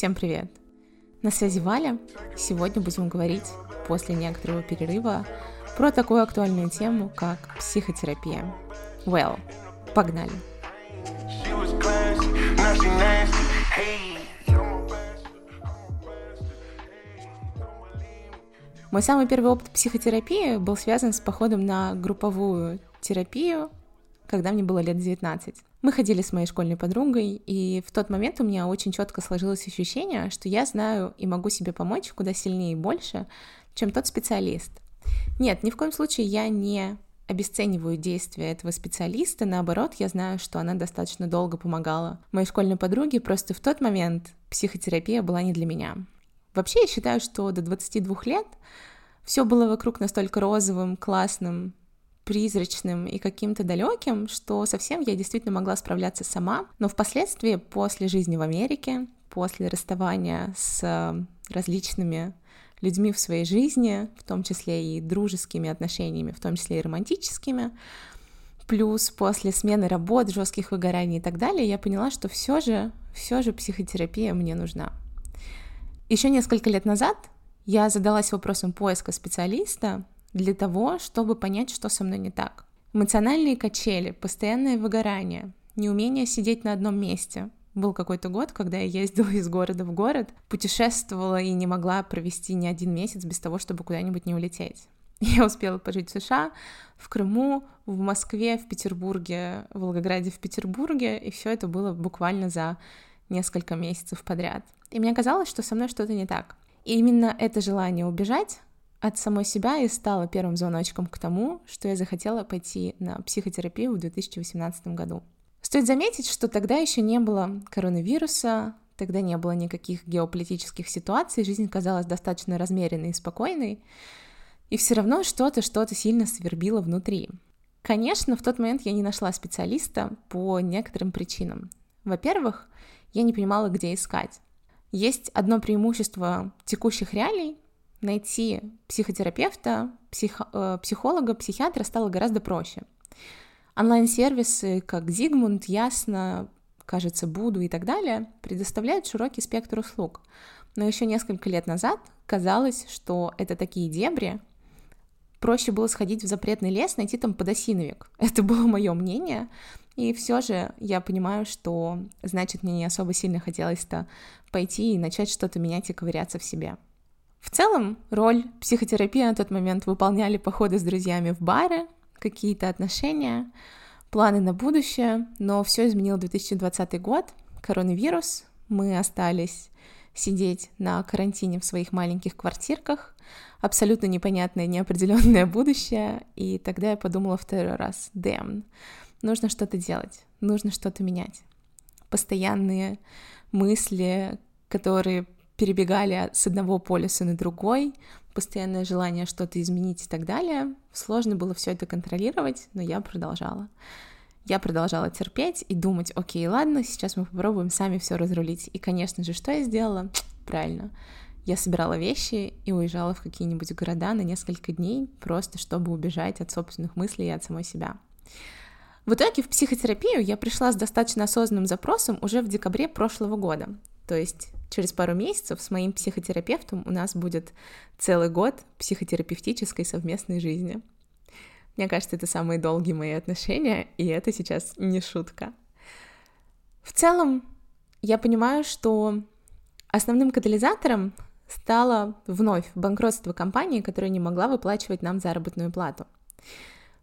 Всем привет! На связи Валя. Сегодня будем говорить после некоторого перерыва про такую актуальную тему, как психотерапия. Well, погнали! Мой самый первый опыт психотерапии был связан с походом на групповую терапию, когда мне было лет 19. Мы ходили с моей школьной подругой, и в тот момент у меня очень четко сложилось ощущение, что я знаю и могу себе помочь куда сильнее и больше, чем тот специалист. Нет, ни в коем случае я не обесцениваю действия этого специалиста, наоборот, я знаю, что она достаточно долго помогала моей школьной подруге, просто в тот момент психотерапия была не для меня. Вообще я считаю, что до 22 лет все было вокруг настолько розовым, классным, призрачным и каким-то далеким, что совсем я действительно могла справляться сама. Но впоследствии, после жизни в Америке, после расставания с различными людьми в своей жизни, в том числе и дружескими отношениями, в том числе и романтическими, плюс после смены работ, жестких выгораний и так далее, я поняла, что все же, все же психотерапия мне нужна. Еще несколько лет назад я задалась вопросом поиска специалиста для того, чтобы понять, что со мной не так. Эмоциональные качели, постоянное выгорание, неумение сидеть на одном месте. Был какой-то год, когда я ездила из города в город, путешествовала и не могла провести ни один месяц без того, чтобы куда-нибудь не улететь. Я успела пожить в США, в Крыму, в Москве, в Петербурге, в Волгограде, в Петербурге, и все это было буквально за несколько месяцев подряд. И мне казалось, что со мной что-то не так. И именно это желание убежать от самой себя и стало первым звоночком к тому, что я захотела пойти на психотерапию в 2018 году. Стоит заметить, что тогда еще не было коронавируса, тогда не было никаких геополитических ситуаций, жизнь казалась достаточно размеренной и спокойной, и все равно что-то, что-то сильно свербило внутри. Конечно, в тот момент я не нашла специалиста по некоторым причинам. Во-первых, я не понимала, где искать. Есть одно преимущество текущих реалий. Найти психотерапевта, псих, э, психолога, психиатра стало гораздо проще. Онлайн-сервисы, как Зигмунд, Ясно, кажется, Буду и так далее, предоставляют широкий спектр услуг. Но еще несколько лет назад казалось, что это такие дебри, проще было сходить в запретный лес, найти там подосиновик. Это было мое мнение, и все же я понимаю, что значит мне не особо сильно хотелось-то пойти и начать что-то менять и ковыряться в себе. В целом, роль психотерапии на тот момент выполняли походы с друзьями в бары, какие-то отношения, планы на будущее, но все изменил 2020 год, коронавирус, мы остались сидеть на карантине в своих маленьких квартирках, абсолютно непонятное, неопределенное будущее, и тогда я подумала второй раз, damn, нужно что-то делать, нужно что-то менять. Постоянные мысли, которые перебегали с одного полюса на другой, постоянное желание что-то изменить и так далее. Сложно было все это контролировать, но я продолжала. Я продолжала терпеть и думать, окей, ладно, сейчас мы попробуем сами все разрулить. И, конечно же, что я сделала? Правильно. Я собирала вещи и уезжала в какие-нибудь города на несколько дней, просто чтобы убежать от собственных мыслей и от самой себя. В итоге в психотерапию я пришла с достаточно осознанным запросом уже в декабре прошлого года. То есть через пару месяцев с моим психотерапевтом у нас будет целый год психотерапевтической совместной жизни. Мне кажется, это самые долгие мои отношения, и это сейчас не шутка. В целом, я понимаю, что основным катализатором стало вновь банкротство компании, которая не могла выплачивать нам заработную плату.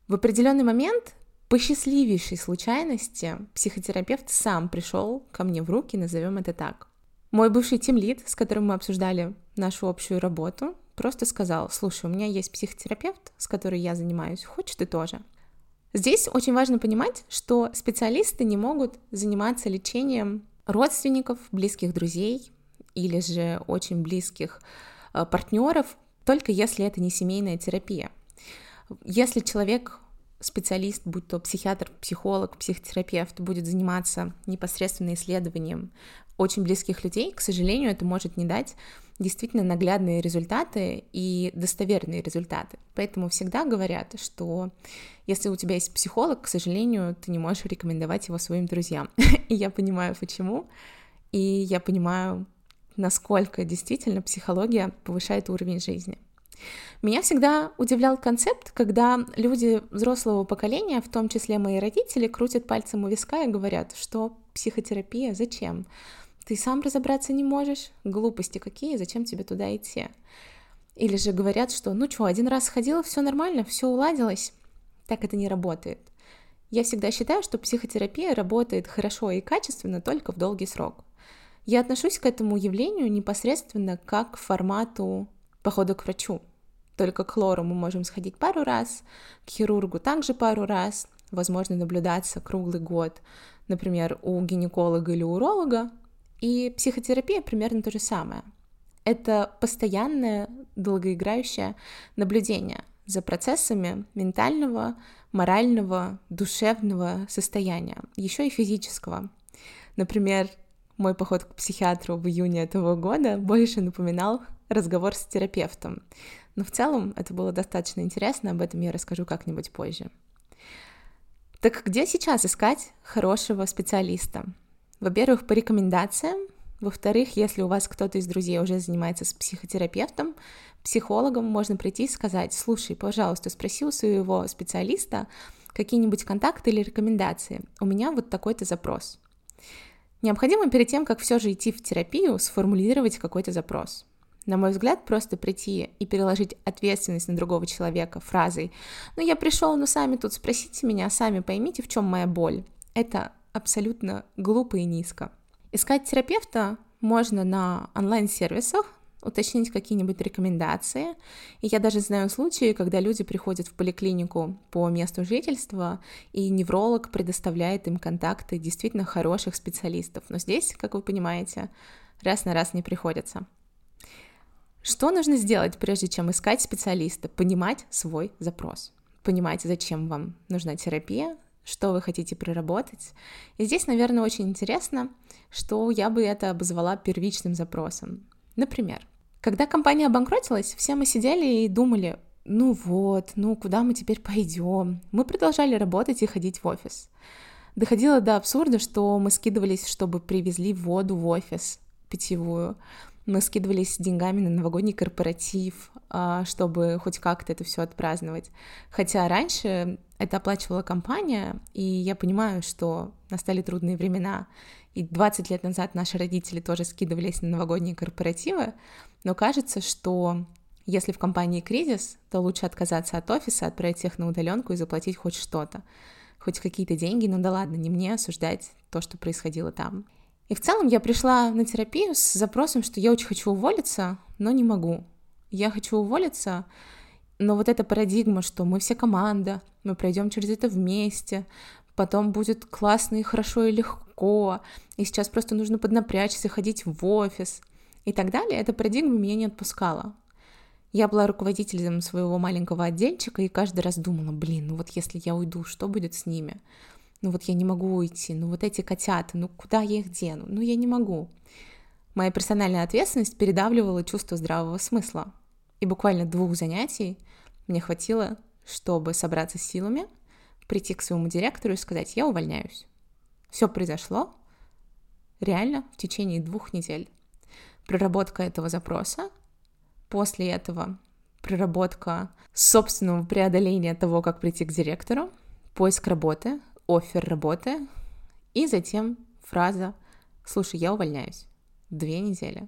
В определенный момент по счастливейшей случайности психотерапевт сам пришел ко мне в руки, назовем это так. Мой бывший тимлид, с которым мы обсуждали нашу общую работу, просто сказал, слушай, у меня есть психотерапевт, с которой я занимаюсь, хочешь ты тоже? Здесь очень важно понимать, что специалисты не могут заниматься лечением родственников, близких друзей или же очень близких э, партнеров, только если это не семейная терапия. Если человек специалист, будь то психиатр, психолог, психотерапевт, будет заниматься непосредственно исследованием очень близких людей, к сожалению, это может не дать действительно наглядные результаты и достоверные результаты. Поэтому всегда говорят, что если у тебя есть психолог, к сожалению, ты не можешь рекомендовать его своим друзьям. И я понимаю, почему. И я понимаю, насколько действительно психология повышает уровень жизни. Меня всегда удивлял концепт, когда люди взрослого поколения, в том числе мои родители, крутят пальцем у виска и говорят, что психотерапия, зачем? Ты сам разобраться не можешь? Глупости какие, зачем тебе туда идти? Или же говорят, что ну что, один раз сходила, все нормально, все уладилось. Так это не работает. Я всегда считаю, что психотерапия работает хорошо и качественно только в долгий срок. Я отношусь к этому явлению непосредственно как к формату похода к врачу. Только к лору мы можем сходить пару раз, к хирургу также пару раз, возможно наблюдаться круглый год, например, у гинеколога или уролога, и психотерапия примерно то же самое. Это постоянное, долгоиграющее наблюдение за процессами ментального, морального, душевного состояния, еще и физического. Например, мой поход к психиатру в июне этого года больше напоминал разговор с терапевтом. Но в целом это было достаточно интересно, об этом я расскажу как-нибудь позже. Так где сейчас искать хорошего специалиста? Во-первых, по рекомендациям. Во-вторых, если у вас кто-то из друзей уже занимается с психотерапевтом, психологом, можно прийти и сказать, слушай, пожалуйста, спроси у своего специалиста какие-нибудь контакты или рекомендации. У меня вот такой-то запрос. Необходимо перед тем, как все же идти в терапию, сформулировать какой-то запрос. На мой взгляд, просто прийти и переложить ответственность на другого человека фразой «Ну, я пришел, но сами тут спросите меня, сами поймите, в чем моя боль». Это абсолютно глупо и низко. Искать терапевта можно на онлайн-сервисах, уточнить какие-нибудь рекомендации. И я даже знаю случаи, когда люди приходят в поликлинику по месту жительства, и невролог предоставляет им контакты действительно хороших специалистов. Но здесь, как вы понимаете, раз на раз не приходится. Что нужно сделать, прежде чем искать специалиста? Понимать свой запрос. Понимать, зачем вам нужна терапия, что вы хотите проработать. И здесь, наверное, очень интересно, что я бы это обозвала первичным запросом. Например, когда компания обанкротилась, все мы сидели и думали, ну вот, ну куда мы теперь пойдем? Мы продолжали работать и ходить в офис. Доходило до абсурда, что мы скидывались, чтобы привезли воду в офис питьевую мы скидывались деньгами на новогодний корпоратив, а, чтобы хоть как-то это все отпраздновать. Хотя раньше это оплачивала компания, и я понимаю, что настали трудные времена, и 20 лет назад наши родители тоже скидывались на новогодние корпоративы, но кажется, что если в компании кризис, то лучше отказаться от офиса, отправить всех на удаленку и заплатить хоть что-то, хоть какие-то деньги, ну да ладно, не мне осуждать то, что происходило там. И в целом я пришла на терапию с запросом, что я очень хочу уволиться, но не могу. Я хочу уволиться, но вот эта парадигма, что мы все команда, мы пройдем через это вместе, потом будет классно и хорошо и легко, и сейчас просто нужно поднапрячься, ходить в офис и так далее, эта парадигма меня не отпускала. Я была руководителем своего маленького отдельчика и каждый раз думала, блин, ну вот если я уйду, что будет с ними? Ну вот я не могу уйти, ну вот эти котята, ну куда я их дену, ну я не могу. Моя персональная ответственность передавливала чувство здравого смысла. И буквально двух занятий мне хватило, чтобы собраться с силами, прийти к своему директору и сказать, я увольняюсь. Все произошло реально в течение двух недель. Проработка этого запроса, после этого проработка собственного преодоления того, как прийти к директору, поиск работы, офер работы, и затем фраза «Слушай, я увольняюсь». Две недели.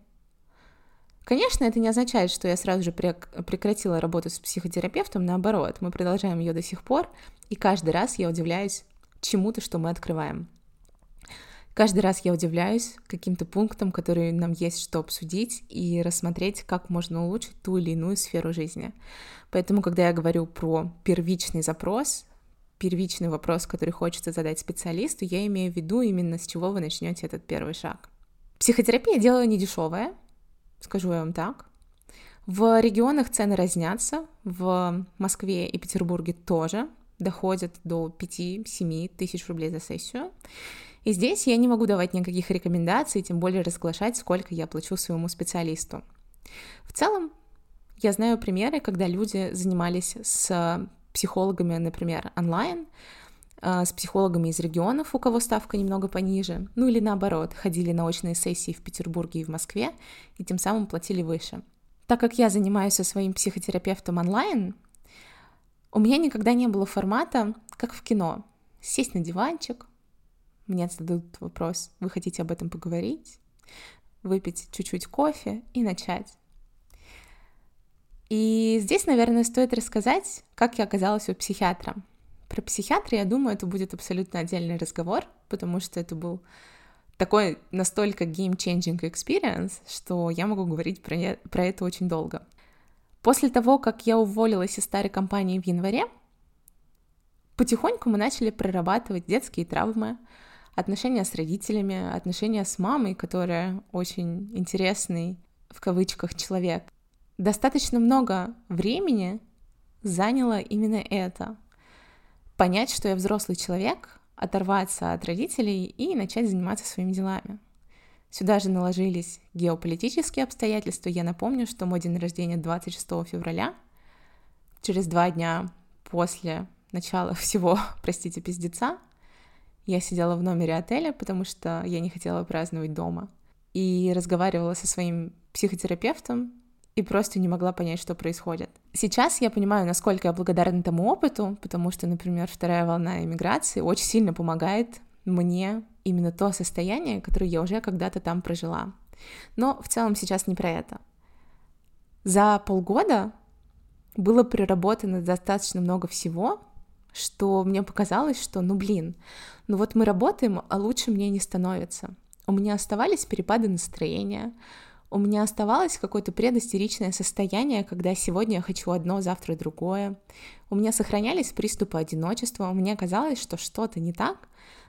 Конечно, это не означает, что я сразу же прекратила работу с психотерапевтом, наоборот, мы продолжаем ее до сих пор, и каждый раз я удивляюсь чему-то, что мы открываем. Каждый раз я удивляюсь каким-то пунктам, которые нам есть что обсудить и рассмотреть, как можно улучшить ту или иную сферу жизни. Поэтому, когда я говорю про первичный запрос, первичный вопрос, который хочется задать специалисту, я имею в виду именно с чего вы начнете этот первый шаг. Психотерапия дело не дешевое, скажу я вам так. В регионах цены разнятся, в Москве и Петербурге тоже доходят до 5-7 тысяч рублей за сессию. И здесь я не могу давать никаких рекомендаций, тем более разглашать, сколько я плачу своему специалисту. В целом, я знаю примеры, когда люди занимались с психологами, например, онлайн, э, с психологами из регионов, у кого ставка немного пониже, ну или наоборот, ходили на очные сессии в Петербурге и в Москве и тем самым платили выше. Так как я занимаюсь со своим психотерапевтом онлайн, у меня никогда не было формата, как в кино. Сесть на диванчик, мне зададут вопрос, вы хотите об этом поговорить, выпить чуть-чуть кофе и начать. И здесь, наверное, стоит рассказать, как я оказалась у психиатра. Про психиатра, я думаю, это будет абсолютно отдельный разговор, потому что это был такой настолько game-changing experience, что я могу говорить про, про это очень долго. После того, как я уволилась из старой компании в январе, потихоньку мы начали прорабатывать детские травмы, отношения с родителями, отношения с мамой, которая очень интересный, в кавычках, человек. Достаточно много времени заняло именно это. Понять, что я взрослый человек, оторваться от родителей и начать заниматься своими делами. Сюда же наложились геополитические обстоятельства. Я напомню, что мой день рождения 26 февраля. Через два дня после начала всего, простите, пиздеца, я сидела в номере отеля, потому что я не хотела праздновать дома. И разговаривала со своим психотерапевтом, и просто не могла понять, что происходит. Сейчас я понимаю, насколько я благодарна тому опыту, потому что, например, вторая волна иммиграции очень сильно помогает мне именно то состояние, которое я уже когда-то там прожила. Но в целом сейчас не про это. За полгода было проработано достаточно много всего, что мне показалось, что, ну блин, ну вот мы работаем, а лучше мне не становится. У меня оставались перепады настроения, у меня оставалось какое-то предостеричное состояние, когда сегодня я хочу одно, завтра другое. У меня сохранялись приступы одиночества, мне казалось, что что-то не так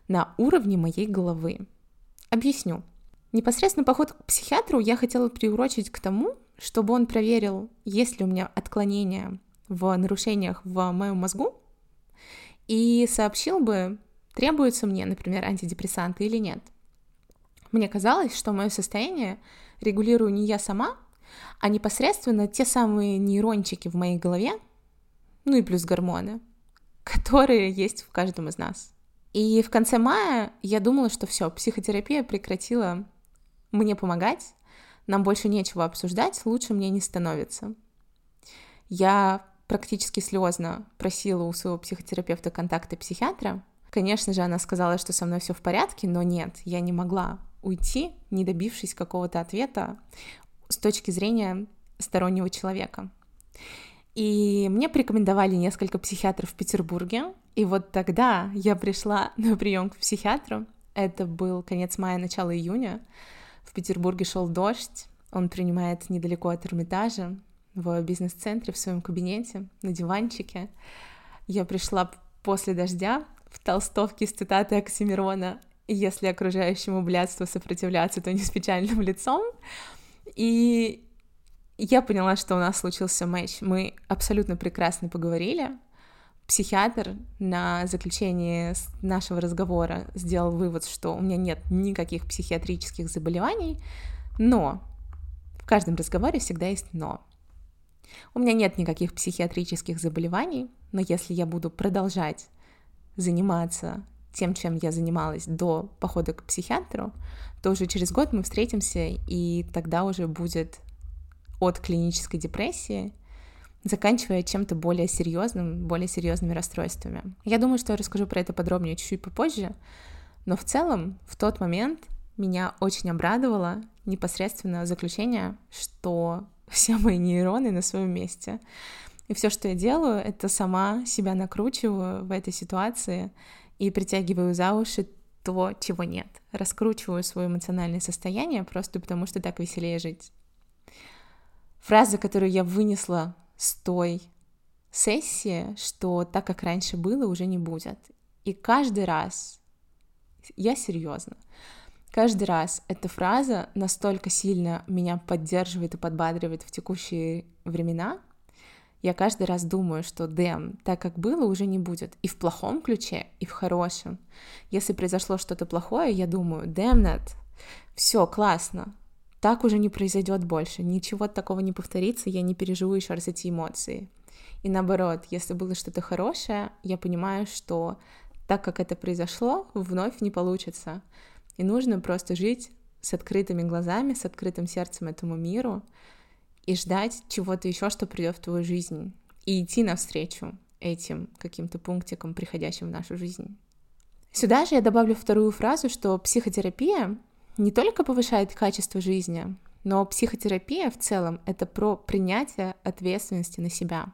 на уровне моей головы. Объясню. Непосредственно поход к психиатру я хотела приурочить к тому, чтобы он проверил, есть ли у меня отклонения в нарушениях в моем мозгу, и сообщил бы, требуются мне, например, антидепрессанты или нет. Мне казалось, что мое состояние регулирую не я сама, а непосредственно те самые нейрончики в моей голове, ну и плюс гормоны, которые есть в каждом из нас. И в конце мая я думала, что все, психотерапия прекратила мне помогать, нам больше нечего обсуждать, лучше мне не становится. Я практически слезно просила у своего психотерапевта контакты психиатра. Конечно же, она сказала, что со мной все в порядке, но нет, я не могла уйти, не добившись какого-то ответа с точки зрения стороннего человека. И мне порекомендовали несколько психиатров в Петербурге, и вот тогда я пришла на прием к психиатру. Это был конец мая, начало июня. В Петербурге шел дождь, он принимает недалеко от Эрмитажа, в бизнес-центре, в своем кабинете, на диванчике. Я пришла после дождя в толстовке с цитатой Оксимирона «Если окружающему блядству сопротивляться, то не с печальным лицом». И я поняла, что у нас случился матч. Мы абсолютно прекрасно поговорили. Психиатр на заключении нашего разговора сделал вывод, что у меня нет никаких психиатрических заболеваний, но в каждом разговоре всегда есть «но». У меня нет никаких психиатрических заболеваний, но если я буду продолжать заниматься тем, чем я занималась до похода к психиатру, то уже через год мы встретимся, и тогда уже будет от клинической депрессии, заканчивая чем-то более серьезным, более серьезными расстройствами. Я думаю, что я расскажу про это подробнее чуть-чуть попозже, но в целом в тот момент меня очень обрадовало непосредственно заключение, что все мои нейроны на своем месте. И все, что я делаю, это сама себя накручиваю в этой ситуации и притягиваю за уши то, чего нет. Раскручиваю свое эмоциональное состояние просто потому, что так веселее жить. Фраза, которую я вынесла с той сессии, что так, как раньше было, уже не будет. И каждый раз, я серьезно, Каждый раз эта фраза настолько сильно меня поддерживает и подбадривает в текущие времена, я каждый раз думаю, что дэм, так как было, уже не будет. И в плохом ключе, и в хорошем. Если произошло что-то плохое, я думаю, дэм, нет, все классно, так уже не произойдет больше, ничего такого не повторится, я не переживу еще раз эти эмоции. И наоборот, если было что-то хорошее, я понимаю, что так как это произошло, вновь не получится. И нужно просто жить с открытыми глазами, с открытым сердцем этому миру и ждать чего-то еще, что придет в твою жизнь, и идти навстречу этим каким-то пунктикам, приходящим в нашу жизнь. Сюда же я добавлю вторую фразу, что психотерапия не только повышает качество жизни, но психотерапия в целом — это про принятие ответственности на себя.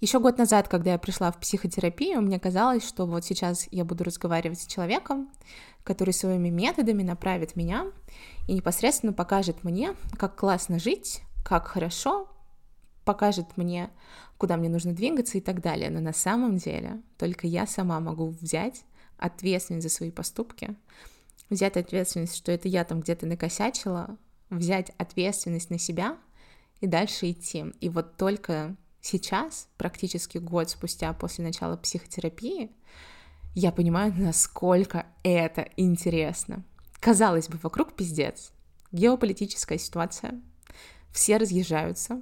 Еще год назад, когда я пришла в психотерапию, мне казалось, что вот сейчас я буду разговаривать с человеком, который своими методами направит меня и непосредственно покажет мне, как классно жить, как хорошо, покажет мне, куда мне нужно двигаться и так далее. Но на самом деле только я сама могу взять ответственность за свои поступки, взять ответственность, что это я там где-то накосячила, взять ответственность на себя и дальше идти. И вот только сейчас, практически год спустя после начала психотерапии, я понимаю, насколько это интересно. Казалось бы, вокруг пиздец. Геополитическая ситуация. Все разъезжаются.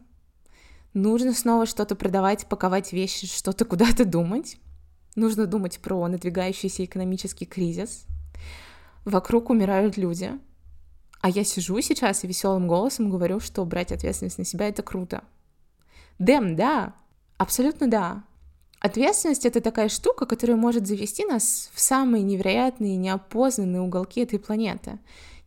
Нужно снова что-то продавать, паковать вещи, что-то куда-то думать. Нужно думать про надвигающийся экономический кризис. Вокруг умирают люди. А я сижу сейчас и веселым голосом говорю, что брать ответственность на себя — это круто. Дэм, да, абсолютно да. Ответственность — это такая штука, которая может завести нас в самые невероятные, неопознанные уголки этой планеты.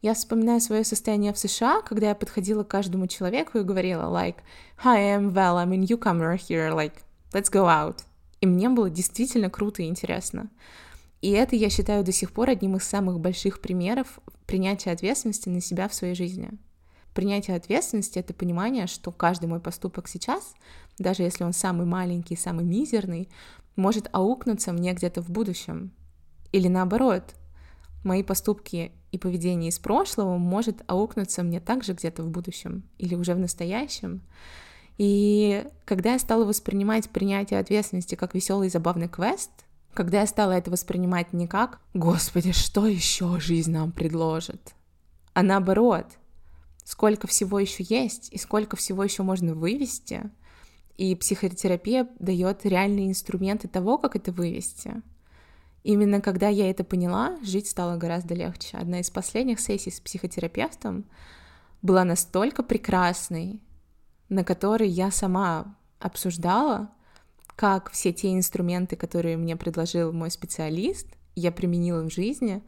Я вспоминаю свое состояние в США, когда я подходила к каждому человеку и говорила, like, hi, I'm well, I mean, you come here, like, let's go out. И мне было действительно круто и интересно. И это я считаю до сих пор одним из самых больших примеров принятия ответственности на себя в своей жизни. Принятие ответственности — это понимание, что каждый мой поступок сейчас, даже если он самый маленький, самый мизерный, может аукнуться мне где-то в будущем. Или наоборот, мои поступки и поведение из прошлого может аукнуться мне также где-то в будущем или уже в настоящем. И когда я стала воспринимать принятие ответственности как веселый и забавный квест, когда я стала это воспринимать не как «Господи, что еще жизнь нам предложит?», а наоборот, сколько всего еще есть и сколько всего еще можно вывести, и психотерапия дает реальные инструменты того, как это вывести. Именно когда я это поняла, жить стало гораздо легче. Одна из последних сессий с психотерапевтом была настолько прекрасной, на которой я сама обсуждала, как все те инструменты, которые мне предложил мой специалист, я применила в жизни,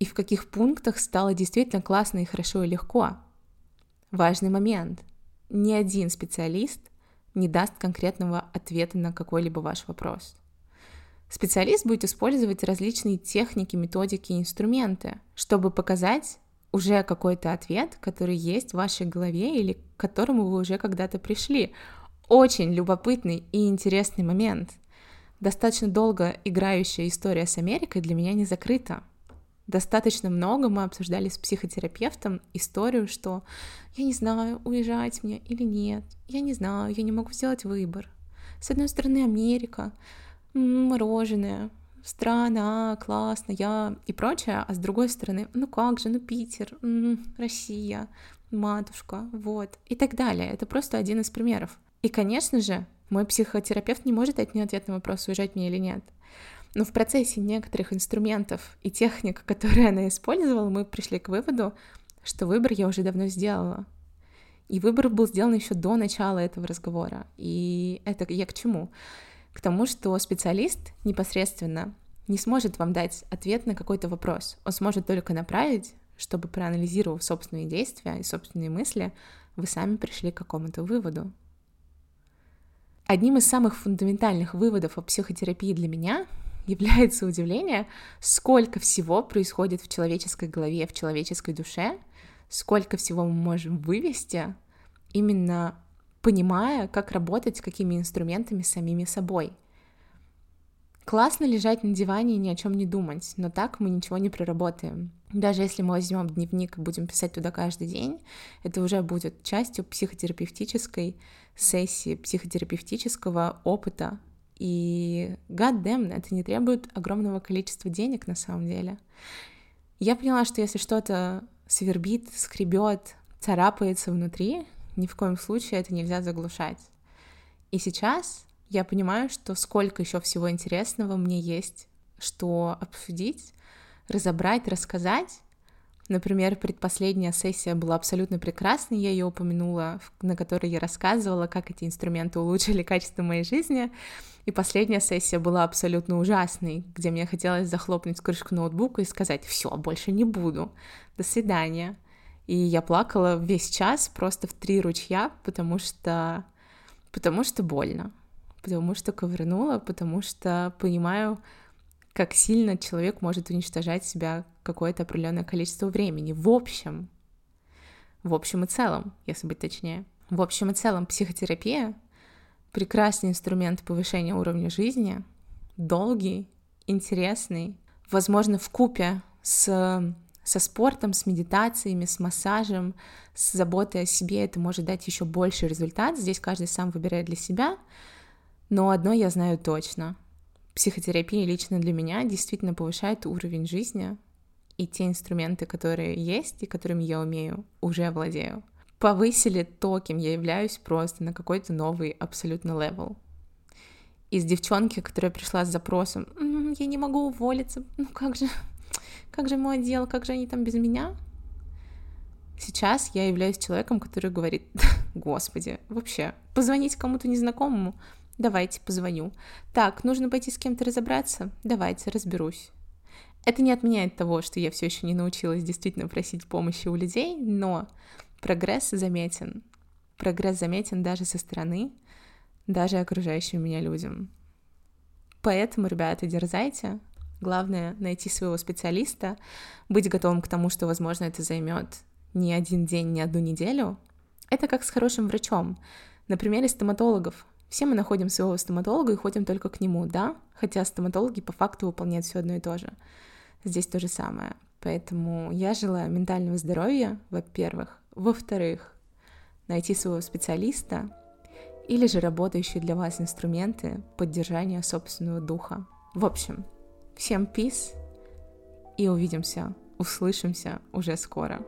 и в каких пунктах стало действительно классно и хорошо и легко. Важный момент. Ни один специалист не даст конкретного ответа на какой-либо ваш вопрос. Специалист будет использовать различные техники, методики и инструменты, чтобы показать уже какой-то ответ, который есть в вашей голове или к которому вы уже когда-то пришли. Очень любопытный и интересный момент. Достаточно долго играющая история с Америкой для меня не закрыта. Достаточно много мы обсуждали с психотерапевтом историю, что я не знаю, уезжать мне или нет, я не знаю, я не могу сделать выбор. С одной стороны, Америка, мороженое, страна, классно, я и прочее, а с другой стороны, ну как же, ну Питер, Россия, матушка, вот, и так далее. Это просто один из примеров. И, конечно же, мой психотерапевт не может дать мне ответ на вопрос, уезжать мне или нет. Но в процессе некоторых инструментов и техник, которые она использовала, мы пришли к выводу, что выбор я уже давно сделала. И выбор был сделан еще до начала этого разговора. И это я к чему? К тому, что специалист непосредственно не сможет вам дать ответ на какой-то вопрос. Он сможет только направить, чтобы проанализировав собственные действия и собственные мысли, вы сами пришли к какому-то выводу. Одним из самых фундаментальных выводов о психотерапии для меня является удивление, сколько всего происходит в человеческой голове, в человеческой душе, сколько всего мы можем вывести, именно понимая, как работать с какими инструментами самими собой. Классно лежать на диване и ни о чем не думать, но так мы ничего не проработаем. Даже если мы возьмем дневник и будем писать туда каждый день, это уже будет частью психотерапевтической сессии, психотерапевтического опыта, и god damn, это не требует огромного количества денег на самом деле. Я поняла, что если что-то свербит, скребет, царапается внутри, ни в коем случае это нельзя заглушать. И сейчас я понимаю, что сколько еще всего интересного мне есть что обсудить, разобрать, рассказать. Например, предпоследняя сессия была абсолютно прекрасной, я ее упомянула, на которой я рассказывала, как эти инструменты улучшили качество моей жизни. И последняя сессия была абсолютно ужасной, где мне хотелось захлопнуть крышку ноутбука и сказать, все, больше не буду, до свидания. И я плакала весь час просто в три ручья, потому что, потому что больно, потому что ковырнула, потому что понимаю, как сильно человек может уничтожать себя какое-то определенное количество времени. В общем, в общем и целом, если быть точнее. В общем и целом, психотерапия — прекрасный инструмент повышения уровня жизни, долгий, интересный, возможно, в купе с со спортом, с медитациями, с массажем, с заботой о себе это может дать еще больше результат. Здесь каждый сам выбирает для себя. Но одно я знаю точно. Психотерапия лично для меня действительно повышает уровень жизни, и те инструменты, которые есть и которыми я умею, уже владею. Повысили то, кем я являюсь, просто на какой-то новый абсолютно level. Из девчонки, которая пришла с запросом «М -м, «Я не могу уволиться, ну как же, как же мой отдел, как же они там без меня?» Сейчас я являюсь человеком, который говорит «Господи, вообще, позвонить кому-то незнакомому? Давайте, позвоню. Так, нужно пойти с кем-то разобраться? Давайте, разберусь». Это не отменяет того, что я все еще не научилась действительно просить помощи у людей, но прогресс заметен. Прогресс заметен даже со стороны, даже окружающим меня людям. Поэтому, ребята, дерзайте. Главное — найти своего специалиста, быть готовым к тому, что, возможно, это займет не один день, не одну неделю. Это как с хорошим врачом. На примере стоматологов. Все мы находим своего стоматолога и ходим только к нему, да? Хотя стоматологи по факту выполняют все одно и то же здесь то же самое. Поэтому я желаю ментального здоровья, во-первых. Во-вторых, найти своего специалиста или же работающие для вас инструменты поддержания собственного духа. В общем, всем peace и увидимся, услышимся уже скоро.